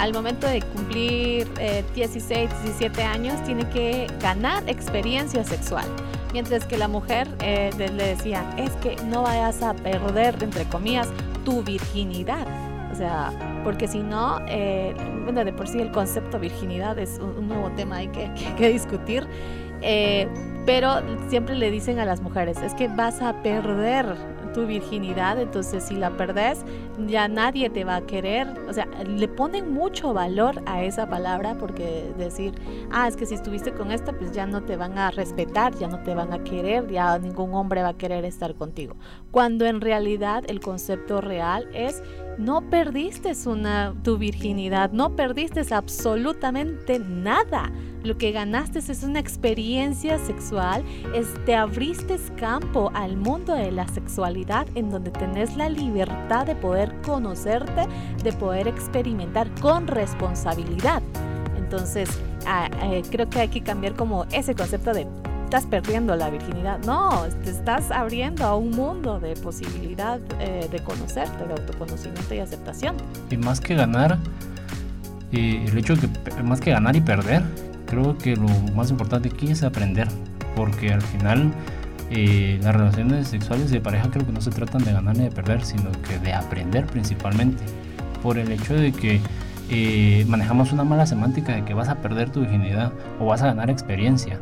al momento de cumplir 16, eh, 17 años, tiene que ganar experiencia sexual. Mientras que la mujer eh, le decía, es que no vayas a perder, entre comillas, tu virginidad. O sea, porque si no, eh, bueno, de por sí el concepto virginidad es un, nuevo tema hay que, que, discutir. pero siempre le dicen a las mujeres, es que vas a perder tu virginidad, entonces si la perdes, ya nadie te va a querer. O sea, le ponen mucho valor a esa palabra porque decir, ah, es que si estuviste con esta, pues ya no te van a respetar, ya no te van a querer, ya ningún hombre va a querer estar contigo. Cuando en realidad el concepto real es no perdiste una, tu virginidad, no perdiste absolutamente nada. Lo que ganaste es una experiencia sexual, es, te abriste campo al mundo de la sexualidad en donde tenés la libertad de poder conocerte, de poder experimentar con responsabilidad. Entonces, eh, creo que hay que cambiar como ese concepto de estás perdiendo la virginidad. No, te estás abriendo a un mundo de posibilidad eh, de conocerte, de autoconocimiento y aceptación.
Y más que ganar, y el hecho de que más que ganar y perder, creo que lo más importante aquí es aprender, porque al final eh, las relaciones sexuales de pareja creo que no se tratan de ganar ni de perder, sino que de aprender principalmente, por el hecho de que eh, manejamos una mala semántica de que vas a perder tu virginidad o vas a ganar experiencia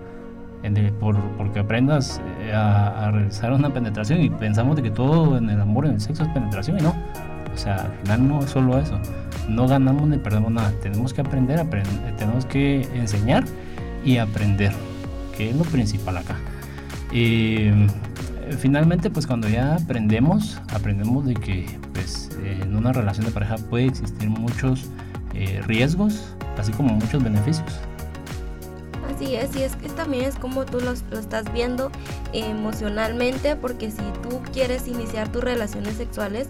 por, porque aprendas eh, a, realizar una penetración y pensamos de que todo en el amor, en el sexo es penetración y no. O sea, al final no es solo eso. No ganamos ni perdemos nada. Tenemos que aprender, aprender tenemos que enseñar y aprender, que es lo principal acá. Y finalmente, pues cuando ya aprendemos, aprendemos de que pues, en una relación de pareja puede existir muchos eh, riesgos, así como muchos beneficios.
Así es, y es que también es como tú lo, estás viendo emocionalmente, porque si tú quieres iniciar tus relaciones sexuales,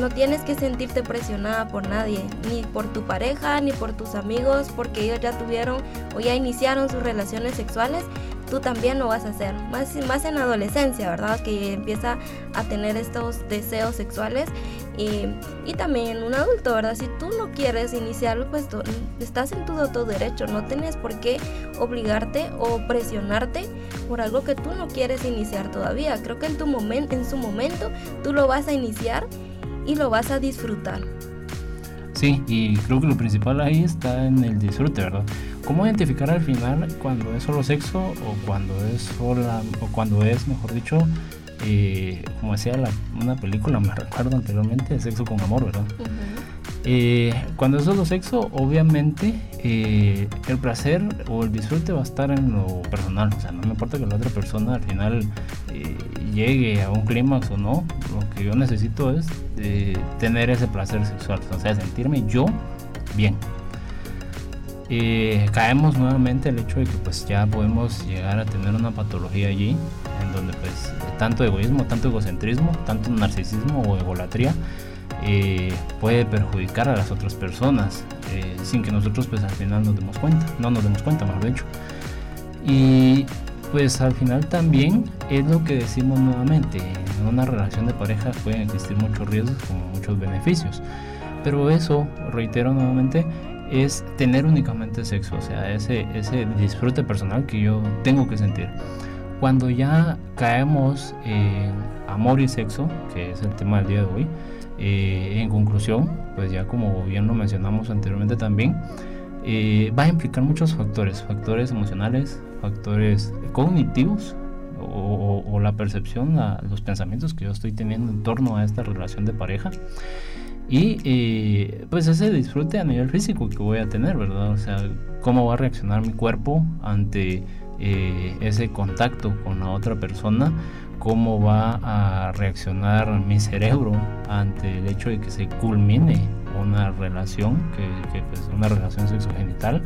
no tienes que sentirte presionada por nadie, ni por tu pareja, ni por tus amigos, porque ellos ya tuvieron o ya iniciaron sus relaciones sexuales, tú también lo vas a hacer. Más, más en adolescencia, ¿verdad? Que empieza a tener estos deseos sexuales y, también un adulto, ¿verdad? Si tú no quieres iniciarlo, pues estás en tu, todo derecho, no tienes por qué obligarte o presionarte por algo que tú no quieres iniciar todavía. Creo que en, tu momento, en su momento tú lo vas a iniciar y lo vas a disfrutar.
Sí, y creo que lo principal ahí está en el disfrute, ¿verdad? ¿Cómo identificar al final cuando es solo sexo o cuando es sola o cuando es, mejor dicho, eh, como decía una película, me recuerdo anteriormente, Sexo con Amor, ¿verdad? Eh, cuando es solo sexo, obviamente eh, el placer o el disfrute va a estar en lo personal. O sea, no me importa que la otra persona al final llegue a un clímax o no. Lo que yo necesito es tener ese placer sexual. O sea, sentirme yo bien. Caemos nuevamente el hecho de que pues ya podemos llegar a tener una patología allí en donde pues tanto egoísmo, tanto egocentrismo, tanto narcisismo o egolatría eh, puede perjudicar a las otras personas eh, sin que nosotros pues al final nos demos cuenta, no nos demos cuenta mejor dicho. Y pues al final también es lo que decimos nuevamente, en una relación de pareja pueden existir muchos riesgos como muchos beneficios, pero eso, reitero nuevamente, es tener únicamente sexo, o sea, ese, ese disfrute personal que yo tengo que sentir. Cuando ya caemos en amor y sexo, que es el tema del día de hoy, eh, en conclusión, pues ya como bien lo mencionamos anteriormente también, eh, va a implicar muchos factores, factores emocionales, factores cognitivos o, la percepción, los pensamientos que yo estoy teniendo en torno a esta relación de pareja y eh, pues ese disfrute a nivel físico que voy a tener, ¿verdad? O sea, cómo va a reaccionar mi cuerpo ante eh, ese contacto con la otra persona, cómo va a reaccionar mi cerebro ante el hecho de que se culmine una relación, que, pues, una relación sexogenital,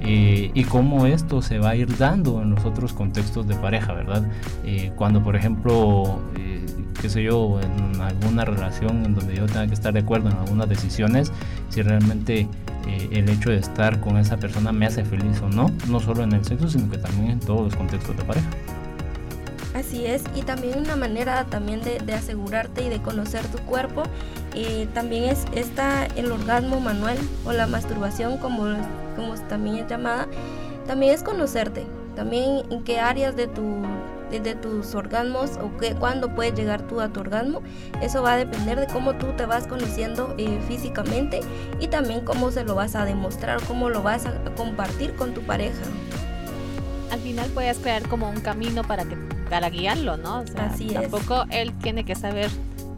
eh, y cómo esto se va a ir dando en los otros contextos de pareja, ¿verdad? Eh, cuando, por ejemplo, qué sé yo, en alguna relación en donde yo tenga que estar de acuerdo en algunas decisiones, si realmente eh, el hecho de estar con esa persona me hace feliz o no, no solo en el sexo, sino que también en todos los contextos de pareja.
Así es, y también una manera también de, asegurarte y de conocer tu cuerpo, eh, también es esta, el orgasmo manual o la masturbación, como, como también es llamada, también es conocerte, también en qué áreas de tu de tus orgasmos o que, cuándo puedes llegar tú a tu orgasmo. Eso va a depender de cómo tú te vas conociendo eh, físicamente y también cómo se lo vas a demostrar, cómo lo vas a compartir con tu pareja.
Al final puedes crear como un camino para que para guiarlo, ¿no? O sea,
Así
tampoco él tiene que saber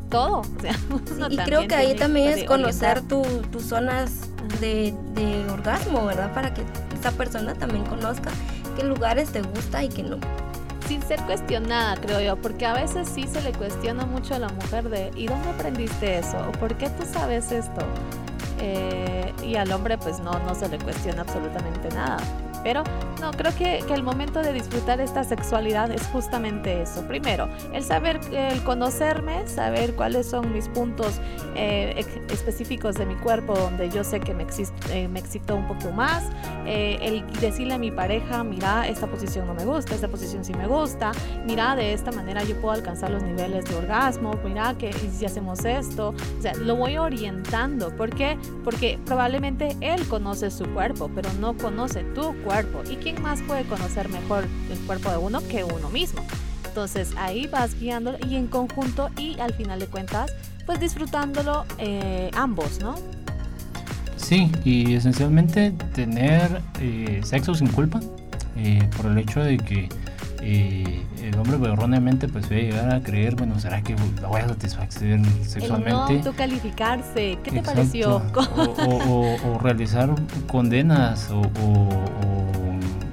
todo. [laughs]
y creo que ahí también es conocer tus zonas de, de orgasmo, ¿verdad? Para que esa persona también conozca qué lugares te gusta y qué no
sin ser cuestionada, creo yo, porque a veces sí se le cuestiona mucho a la mujer de ¿y dónde aprendiste eso? ¿O por qué tú sabes esto? Eh, y al hombre pues no, no se le cuestiona absolutamente nada. Pero no, creo que, que, el momento de disfrutar esta sexualidad es justamente eso. Primero, el saber, el conocerme, saber cuáles son mis puntos eh, específicos de mi cuerpo donde yo sé que me, eh, me excitó un poco más. Eh, el decirle a mi pareja, mira, esta posición no me gusta, esta posición sí me gusta. Mira, de esta manera yo puedo alcanzar los niveles de orgasmo. Mira, que si hacemos esto, o sea, lo voy orientando. ¿Por qué? Porque probablemente él conoce su cuerpo, pero no conoce tu cuerpo ¿Y quién más puede conocer mejor el cuerpo de uno que uno mismo? Entonces ahí vas guiándolo y en conjunto y al final de cuentas, pues disfrutándolo eh, ambos, ¿no?
Sí, y esencialmente tener eh, sexo sin culpa. eh, por el hecho de que eh, el hombre pues, erróneamente pues puede llegar a creer, bueno, ¿será que la voy a satisfacer sexualmente?
El no calificarse, ¿qué te pareció?
O, realizar condenas o,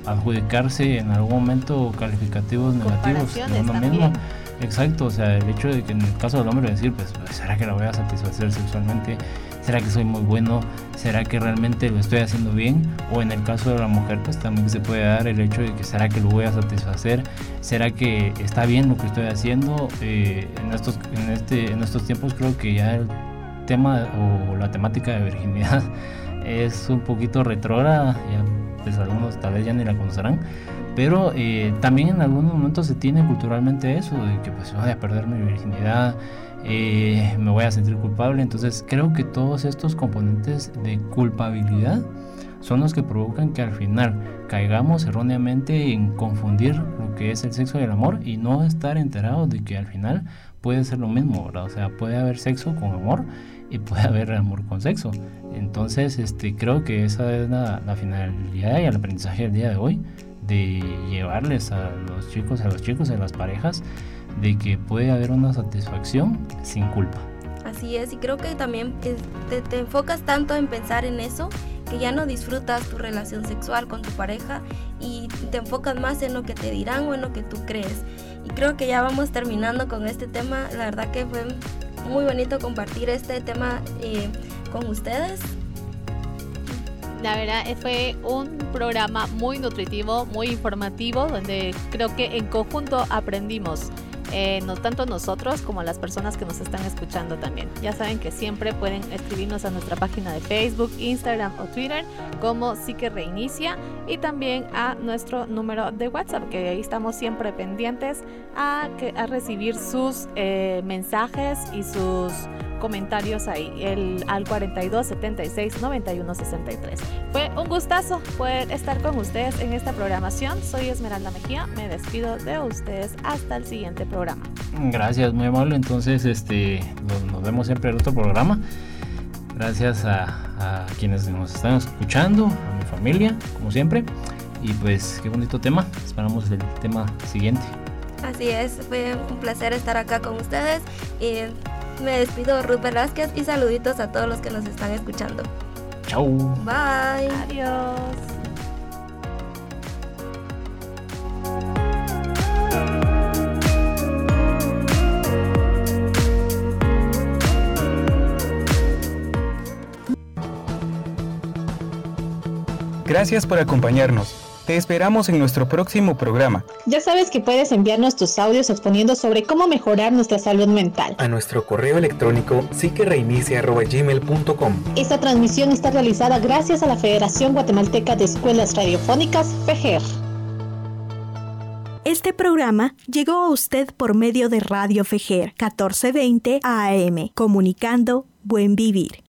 adjudicarse en algún momento calificativos negativos de uno mismo. Exacto, o sea, el hecho de que en el caso del hombre decir, pues, ¿será que la voy a satisfacer sexualmente? ¿Será que soy muy bueno? ¿Será que realmente lo estoy haciendo bien? O en el caso de la mujer, pues también se puede dar el hecho de que ¿será que lo voy a satisfacer? ¿Será que está bien lo que estoy haciendo? Eh, en, estos, en, este, en estos tiempos creo que ya el tema o la temática de virginidad [laughs] es un poquito retrógrada, pues algunos tal vez ya ni la conocerán, pero eh, también en algunos momentos se tiene culturalmente eso, de que pues voy a perder mi virginidad, eh, me voy a sentir culpable. Entonces creo que todos estos componentes de culpabilidad son los que provocan que al final caigamos erróneamente en confundir lo que es el sexo y el amor y no estar enterados de que al final puede ser lo mismo, ¿verdad? O sea, puede haber sexo con amor y puede haber amor con sexo. Entonces, este, creo que esa es la, la finalidad y el aprendizaje del día de hoy, de llevarles a los chicos, a los chicos, a las parejas, de que puede haber una satisfacción sin culpa.
Así es, y creo que también te, te, enfocas tanto en pensar en eso que ya no disfrutas tu relación sexual con tu pareja y te enfocas más en lo que te dirán o en lo que tú crees. Y creo que ya vamos terminando con este tema. La verdad que fue muy bonito compartir este tema eh, con ustedes.
La verdad fue un programa muy nutritivo, muy informativo, donde creo que en conjunto aprendimos eh, no tanto nosotros como las personas que nos están escuchando también. Ya saben que siempre pueden escribirnos a nuestra página de Facebook, Instagram o Twitter como sí que reinicia y también a nuestro número de WhatsApp que ahí estamos siempre pendientes a, recibir sus eh, mensajes y sus comentarios ahí, el, al 42 76 91 63. Fue un gustazo poder estar con ustedes en esta programación. Soy Esmeralda Mejía, me despido de ustedes hasta el siguiente programa.
Gracias, muy amable. Entonces, este, nos, vemos siempre en otro programa. Gracias a, a quienes nos están escuchando, a mi familia, como siempre. Y pues qué bonito tema. Esperamos el tema siguiente.
Así es, fue un placer estar acá con ustedes. Y me despido Ruth Velázquez y saluditos a todos los que nos están escuchando.
Chau.
Bye.
Adiós.
Gracias por acompañarnos. Te esperamos en nuestro próximo programa.
Ya sabes que puedes enviarnos tus audios exponiendo sobre cómo mejorar nuestra salud mental.
A nuestro correo electrónico psiquereinicia.gmail.com
Esta transmisión está realizada gracias a la Federación Guatemalteca de Escuelas Radiofónicas, FEGER.
Este programa llegó a usted por medio de Radio FEGER 1420 AM, comunicando buen vivir.